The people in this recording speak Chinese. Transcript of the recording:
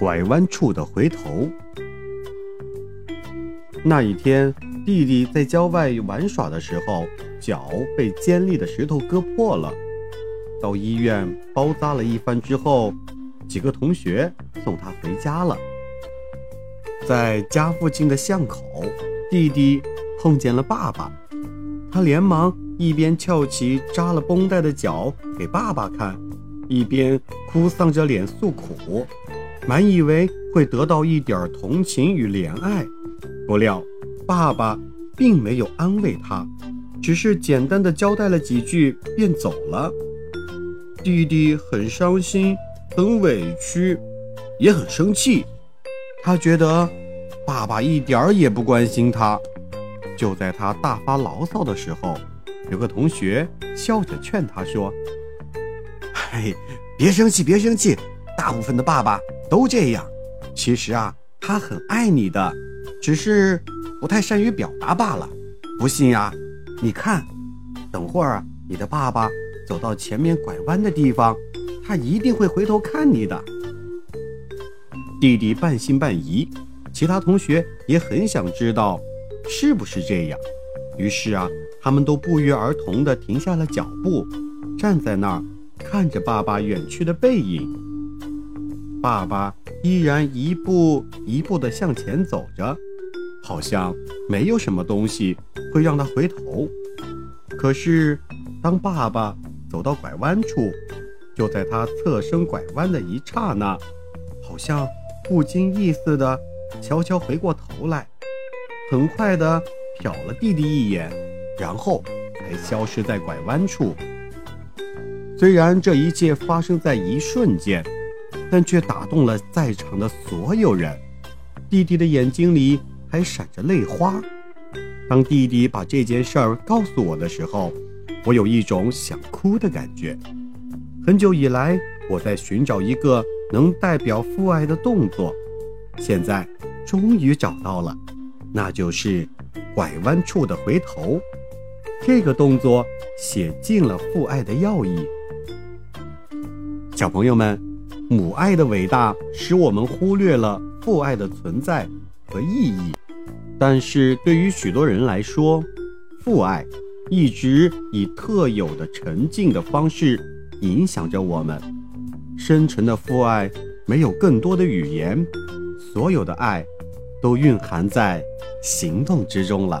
拐弯处的回头。那一天，弟弟在郊外玩耍的时候，脚被尖利的石头割破了。到医院包扎了一番之后，几个同学送他回家了。在家附近的巷口，弟弟碰见了爸爸，他连忙一边翘起扎了绷带的脚给爸爸看，一边哭丧着脸诉苦，满以为会得到一点同情与怜爱。不料，爸爸并没有安慰他，只是简单的交代了几句便走了。弟弟很伤心，很委屈，也很生气。他觉得爸爸一点儿也不关心他。就在他大发牢骚的时候，有个同学笑着劝他说：“嘿，别生气，别生气，大部分的爸爸都这样。其实啊，他很爱你的，只是不太善于表达罢了。不信呀，你看，等会儿啊你的爸爸。”走到前面拐弯的地方，他一定会回头看你的。弟弟半信半疑，其他同学也很想知道是不是这样。于是啊，他们都不约而同地停下了脚步，站在那儿看着爸爸远去的背影。爸爸依然一步一步地向前走着，好像没有什么东西会让他回头。可是，当爸爸……走到拐弯处，就在他侧身拐弯的一刹那，好像不经意似的，悄悄回过头来，很快的瞟了弟弟一眼，然后才消失在拐弯处。虽然这一切发生在一瞬间，但却打动了在场的所有人。弟弟的眼睛里还闪着泪花。当弟弟把这件事儿告诉我的时候，我有一种想哭的感觉。很久以来，我在寻找一个能代表父爱的动作，现在终于找到了，那就是拐弯处的回头。这个动作写尽了父爱的要义。小朋友们，母爱的伟大使我们忽略了父爱的存在和意义，但是对于许多人来说，父爱。一直以特有的沉静的方式影响着我们，深沉的父爱没有更多的语言，所有的爱都蕴含在行动之中了。